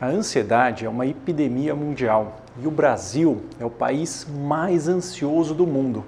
A ansiedade é uma epidemia mundial e o Brasil é o país mais ansioso do mundo.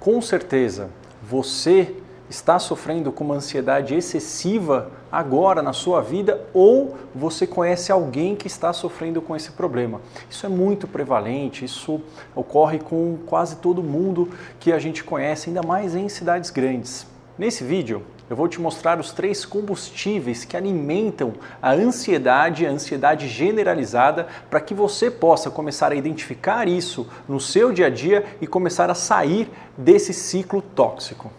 Com certeza, você está sofrendo com uma ansiedade excessiva agora na sua vida ou você conhece alguém que está sofrendo com esse problema. Isso é muito prevalente, isso ocorre com quase todo mundo que a gente conhece, ainda mais em cidades grandes. Nesse vídeo, eu vou te mostrar os três combustíveis que alimentam a ansiedade, a ansiedade generalizada, para que você possa começar a identificar isso no seu dia a dia e começar a sair desse ciclo tóxico.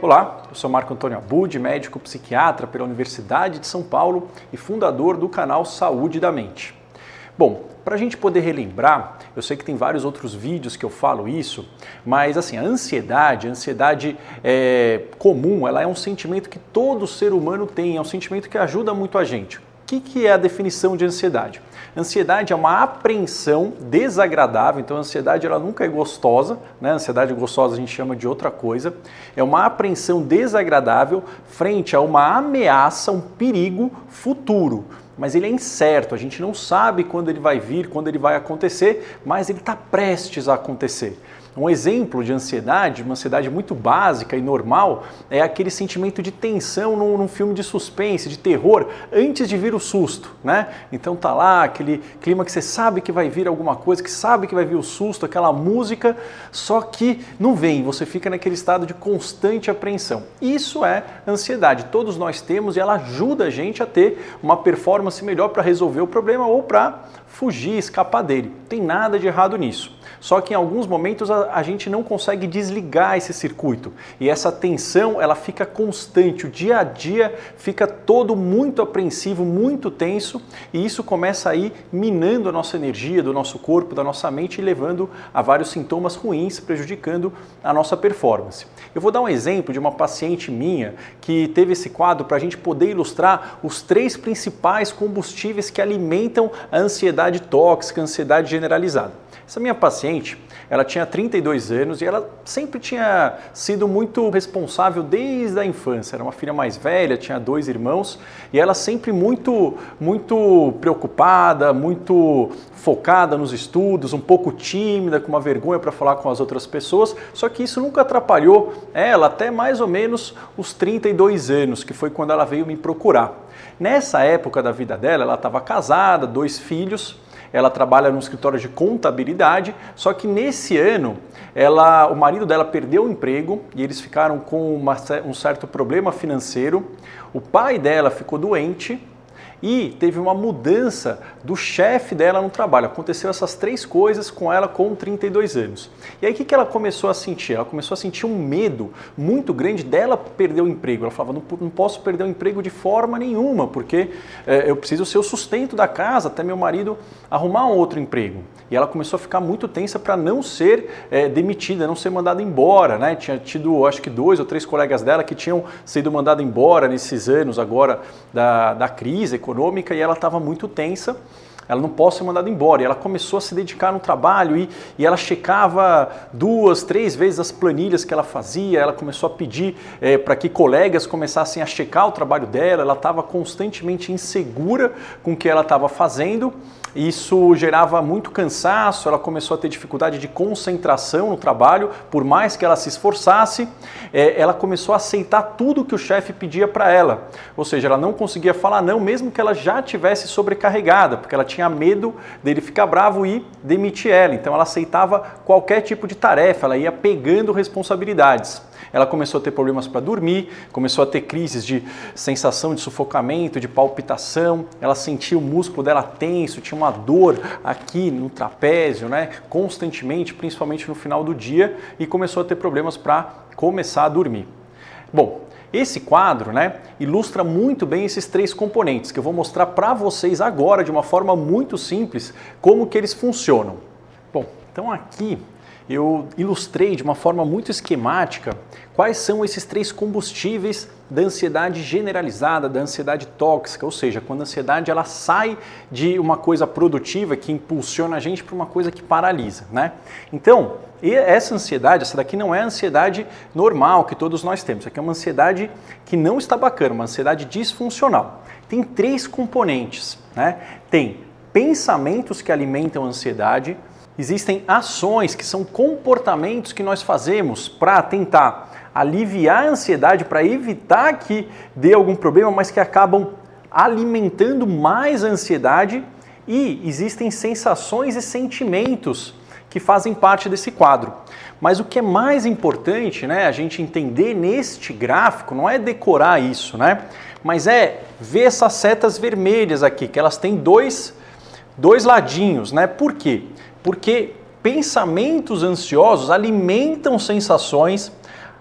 Olá, eu sou Marco Antônio Abud, médico psiquiatra pela Universidade de São Paulo e fundador do canal Saúde da Mente. Bom, para a gente poder relembrar, eu sei que tem vários outros vídeos que eu falo isso, mas assim, a ansiedade, a ansiedade é, comum, ela é um sentimento que todo ser humano tem, é um sentimento que ajuda muito a gente. O que, que é a definição de ansiedade? Ansiedade é uma apreensão desagradável, então a ansiedade ela nunca é gostosa, né? A ansiedade gostosa a gente chama de outra coisa. É uma apreensão desagradável frente a uma ameaça, um perigo futuro mas ele é incerto, a gente não sabe quando ele vai vir, quando ele vai acontecer, mas ele está prestes a acontecer. Um exemplo de ansiedade, uma ansiedade muito básica e normal, é aquele sentimento de tensão num, num, filme de suspense, de terror, antes de vir o susto, né? Então tá lá aquele clima que você sabe que vai vir alguma coisa, que sabe que vai vir o susto, aquela música, só que não vem, você fica naquele estado de constante apreensão. Isso é ansiedade, todos nós temos e ela ajuda a gente a ter uma performance melhor para resolver o problema ou para fugir, escapar dele. Tem nada de errado nisso. Só que em alguns momentos a, a, gente não consegue desligar esse circuito e essa tensão ela fica constante, o dia a dia fica todo muito apreensivo, muito tenso e isso começa aí minando a nossa energia do nosso corpo, da nossa mente e levando a vários sintomas ruins, prejudicando a nossa performance. Eu vou dar um exemplo de uma paciente minha que teve esse quadro para a gente poder ilustrar os três principais combustíveis que alimentam a ansiedade tóxica, a ansiedade generalizada. Essa minha paciente, ela tinha 32 anos e ela sempre tinha sido muito responsável desde a infância. Era uma filha mais velha, tinha dois irmãos e ela sempre muito, muito preocupada, muito focada nos estudos, um pouco tímida, com uma vergonha para falar com as outras pessoas. Só que isso nunca atrapalhou ela até mais ou menos os 32 anos, que foi quando ela veio me procurar. Nessa época da vida dela, ela estava casada, dois filhos ela trabalha no escritório de contabilidade, só que nesse ano ela, o marido dela perdeu o emprego e eles ficaram com uma, um certo problema financeiro. O pai dela ficou doente e teve uma mudança do chefe dela no trabalho. Aconteceu essas três coisas com ela com 32 anos. E aí o que, que ela começou a sentir? Ela começou a sentir um medo muito grande dela perder o emprego. Ela falava, não, não posso perder o emprego de forma nenhuma, porque é, eu preciso ser o sustento da casa até meu marido arrumar um outro emprego. E ela começou a ficar muito tensa para não ser é, demitida, não ser mandada embora. Né? Tinha tido, acho que dois ou três colegas dela que tinham sido mandados embora nesses anos agora da, da crise econômica e ela estava muito tensa ela não pode ser mandada embora. E ela começou a se dedicar no trabalho e, e ela checava duas, três vezes as planilhas que ela fazia, ela começou a pedir é, para que colegas começassem a checar o trabalho dela, ela estava constantemente insegura com o que ela estava fazendo. Isso gerava muito cansaço, ela começou a ter dificuldade de concentração no trabalho, por mais que ela se esforçasse, é, ela começou a aceitar tudo que o chefe pedia para ela. Ou seja, ela não conseguia falar não, mesmo que ela já tivesse sobrecarregada, porque ela tinha medo dele ficar bravo e demitir ela. Então ela aceitava qualquer tipo de tarefa, ela ia pegando responsabilidades. Ela começou a ter problemas para dormir, começou a ter crises de sensação de sufocamento, de palpitação, ela sentia o músculo dela tenso, tinha uma dor aqui no trapézio, né, constantemente, principalmente no final do dia, e começou a ter problemas para começar a dormir. Bom, esse quadro né, ilustra muito bem esses três componentes que eu vou mostrar para vocês agora de uma forma muito simples como que eles funcionam. Bom, então aqui eu ilustrei de uma forma muito esquemática quais são esses três combustíveis da ansiedade generalizada, da ansiedade tóxica, ou seja, quando a ansiedade ela sai de uma coisa produtiva que impulsiona a gente para uma coisa que paralisa, né? Então, essa ansiedade, essa daqui não é a ansiedade normal que todos nós temos, aqui é uma ansiedade que não está bacana, uma ansiedade disfuncional. Tem três componentes, né? Tem pensamentos que alimentam a ansiedade, existem ações que são comportamentos que nós fazemos para tentar aliviar a ansiedade, para evitar que dê algum problema, mas que acabam alimentando mais a ansiedade e existem sensações e sentimentos que fazem parte desse quadro. Mas o que é mais importante, né, a gente entender neste gráfico, não é decorar isso, né, mas é ver essas setas vermelhas aqui, que elas têm dois, dois ladinhos, né? Por quê? Porque pensamentos ansiosos alimentam sensações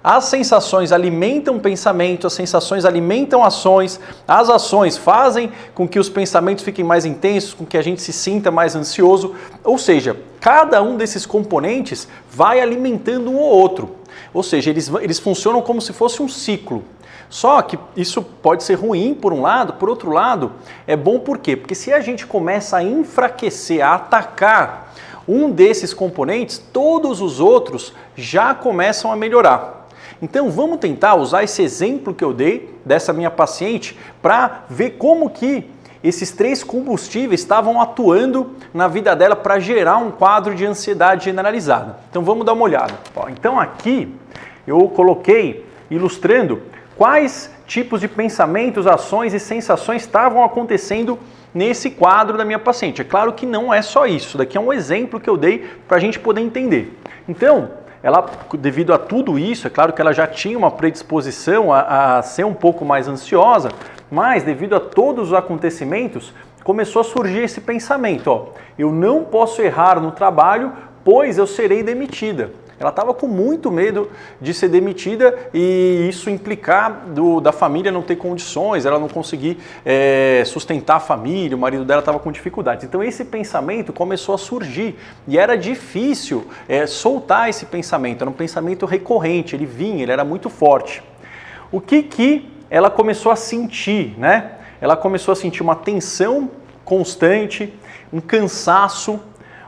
as sensações alimentam pensamentos, as sensações alimentam ações, as ações fazem com que os pensamentos fiquem mais intensos, com que a gente se sinta mais ansioso. Ou seja, cada um desses componentes vai alimentando um ou outro. Ou seja, eles, eles funcionam como se fosse um ciclo. Só que isso pode ser ruim por um lado, por outro lado, é bom por quê? Porque se a gente começa a enfraquecer, a atacar um desses componentes, todos os outros já começam a melhorar. Então vamos tentar usar esse exemplo que eu dei dessa minha paciente para ver como que esses três combustíveis estavam atuando na vida dela para gerar um quadro de ansiedade generalizada. Então vamos dar uma olhada. então aqui eu coloquei ilustrando quais tipos de pensamentos, ações e sensações estavam acontecendo nesse quadro da minha paciente. É claro que não é só isso, daqui é um exemplo que eu dei para a gente poder entender. Então, ela, devido a tudo isso, é claro que ela já tinha uma predisposição a, a ser um pouco mais ansiosa, mas devido a todos os acontecimentos, começou a surgir esse pensamento: ó, eu não posso errar no trabalho, pois eu serei demitida. Ela estava com muito medo de ser demitida e isso implicar do, da família não ter condições, ela não conseguir é, sustentar a família, o marido dela estava com dificuldades. Então esse pensamento começou a surgir e era difícil é, soltar esse pensamento, era um pensamento recorrente, ele vinha, ele era muito forte. O que que ela começou a sentir, né? Ela começou a sentir uma tensão constante, um cansaço,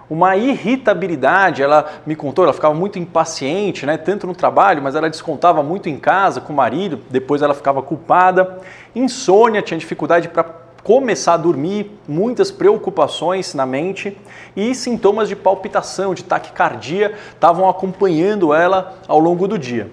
uma irritabilidade, ela me contou, ela ficava muito impaciente, né, tanto no trabalho, mas ela descontava muito em casa com o marido, depois ela ficava culpada, insônia, tinha dificuldade para começar a dormir, muitas preocupações na mente e sintomas de palpitação, de taquicardia estavam acompanhando ela ao longo do dia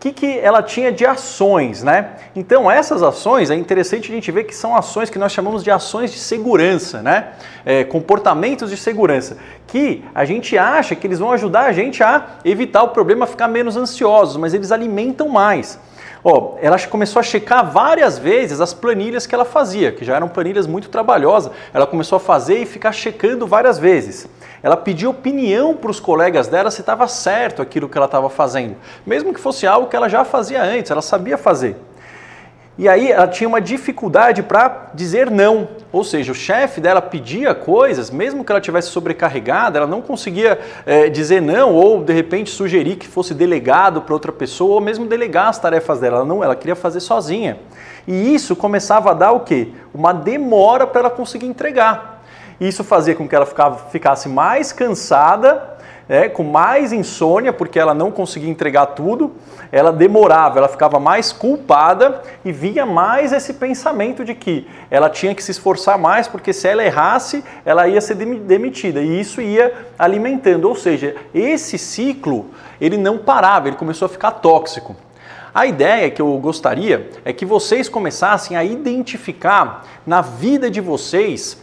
que, que ela tinha de ações, né? Então, essas ações, é interessante a gente ver que são ações que nós chamamos de ações de segurança, né? É, comportamentos de segurança, que a gente acha que eles vão ajudar a gente a evitar o problema, ficar menos ansiosos, mas eles alimentam mais. Ó, ela começou a checar várias vezes as planilhas que ela fazia, que já eram planilhas muito trabalhosas. Ela começou a fazer e ficar checando várias vezes. Ela pediu opinião para os colegas dela se estava certo aquilo que ela estava fazendo, mesmo que fosse algo que ela já fazia antes, ela sabia fazer. E aí ela tinha uma dificuldade para dizer não. Ou seja, o chefe dela pedia coisas, mesmo que ela tivesse sobrecarregada, ela não conseguia é, dizer não ou de repente sugerir que fosse delegado para outra pessoa ou mesmo delegar as tarefas dela. Ela não, ela queria fazer sozinha. E isso começava a dar o quê? Uma demora para ela conseguir entregar. Isso fazia com que ela ficasse mais cansada é, com mais insônia, porque ela não conseguia entregar tudo, ela demorava, ela ficava mais culpada e vinha mais esse pensamento de que ela tinha que se esforçar mais, porque se ela errasse, ela ia ser demitida. E isso ia alimentando, ou seja, esse ciclo ele não parava, ele começou a ficar tóxico. A ideia que eu gostaria é que vocês começassem a identificar na vida de vocês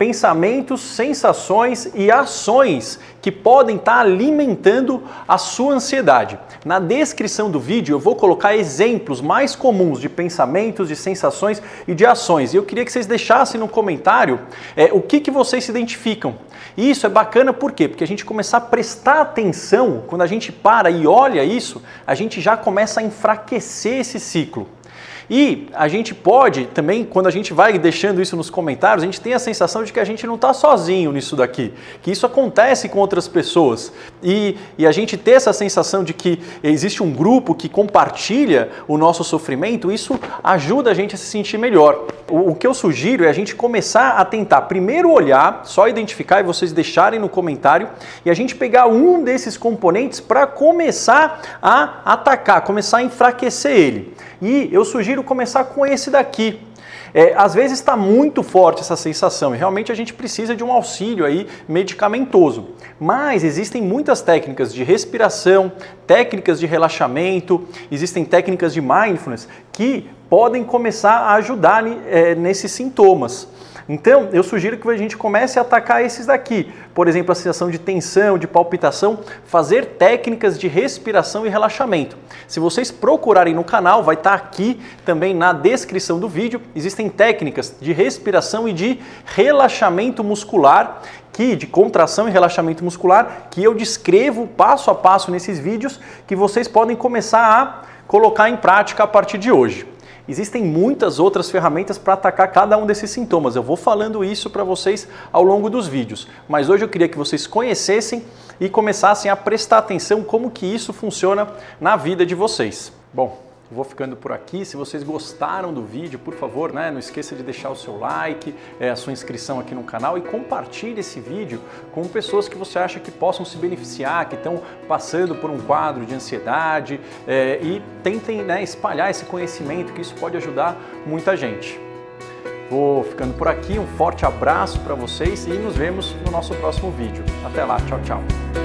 pensamentos, sensações e ações que podem estar alimentando a sua ansiedade. Na descrição do vídeo eu vou colocar exemplos mais comuns de pensamentos, de sensações e de ações. E eu queria que vocês deixassem no comentário é, o que, que vocês se identificam. E isso é bacana por quê? Porque a gente começar a prestar atenção, quando a gente para e olha isso, a gente já começa a enfraquecer esse ciclo. E a gente pode também, quando a gente vai deixando isso nos comentários, a gente tem a sensação de que a gente não está sozinho nisso daqui, que isso acontece com outras pessoas. E, e a gente ter essa sensação de que existe um grupo que compartilha o nosso sofrimento, isso ajuda a gente a se sentir melhor. O, o que eu sugiro é a gente começar a tentar primeiro olhar, só identificar e vocês deixarem no comentário, e a gente pegar um desses componentes para começar a atacar, começar a enfraquecer ele. E eu começar com esse daqui. É, às vezes está muito forte essa sensação e realmente a gente precisa de um auxílio aí medicamentoso. Mas existem muitas técnicas de respiração, técnicas de relaxamento, existem técnicas de mindfulness que podem começar a ajudar é, nesses sintomas. Então, eu sugiro que a gente comece a atacar esses daqui. Por exemplo, a sensação de tensão, de palpitação, fazer técnicas de respiração e relaxamento. Se vocês procurarem no canal, vai estar aqui também na descrição do vídeo. Existem técnicas de respiração e de relaxamento muscular que de contração e relaxamento muscular que eu descrevo passo a passo nesses vídeos que vocês podem começar a colocar em prática a partir de hoje. Existem muitas outras ferramentas para atacar cada um desses sintomas. Eu vou falando isso para vocês ao longo dos vídeos, mas hoje eu queria que vocês conhecessem e começassem a prestar atenção como que isso funciona na vida de vocês. Bom, Vou ficando por aqui. Se vocês gostaram do vídeo, por favor, né, não esqueça de deixar o seu like, é, a sua inscrição aqui no canal e compartilhe esse vídeo com pessoas que você acha que possam se beneficiar, que estão passando por um quadro de ansiedade é, e tentem né, espalhar esse conhecimento, que isso pode ajudar muita gente. Vou ficando por aqui, um forte abraço para vocês e nos vemos no nosso próximo vídeo. Até lá, tchau, tchau.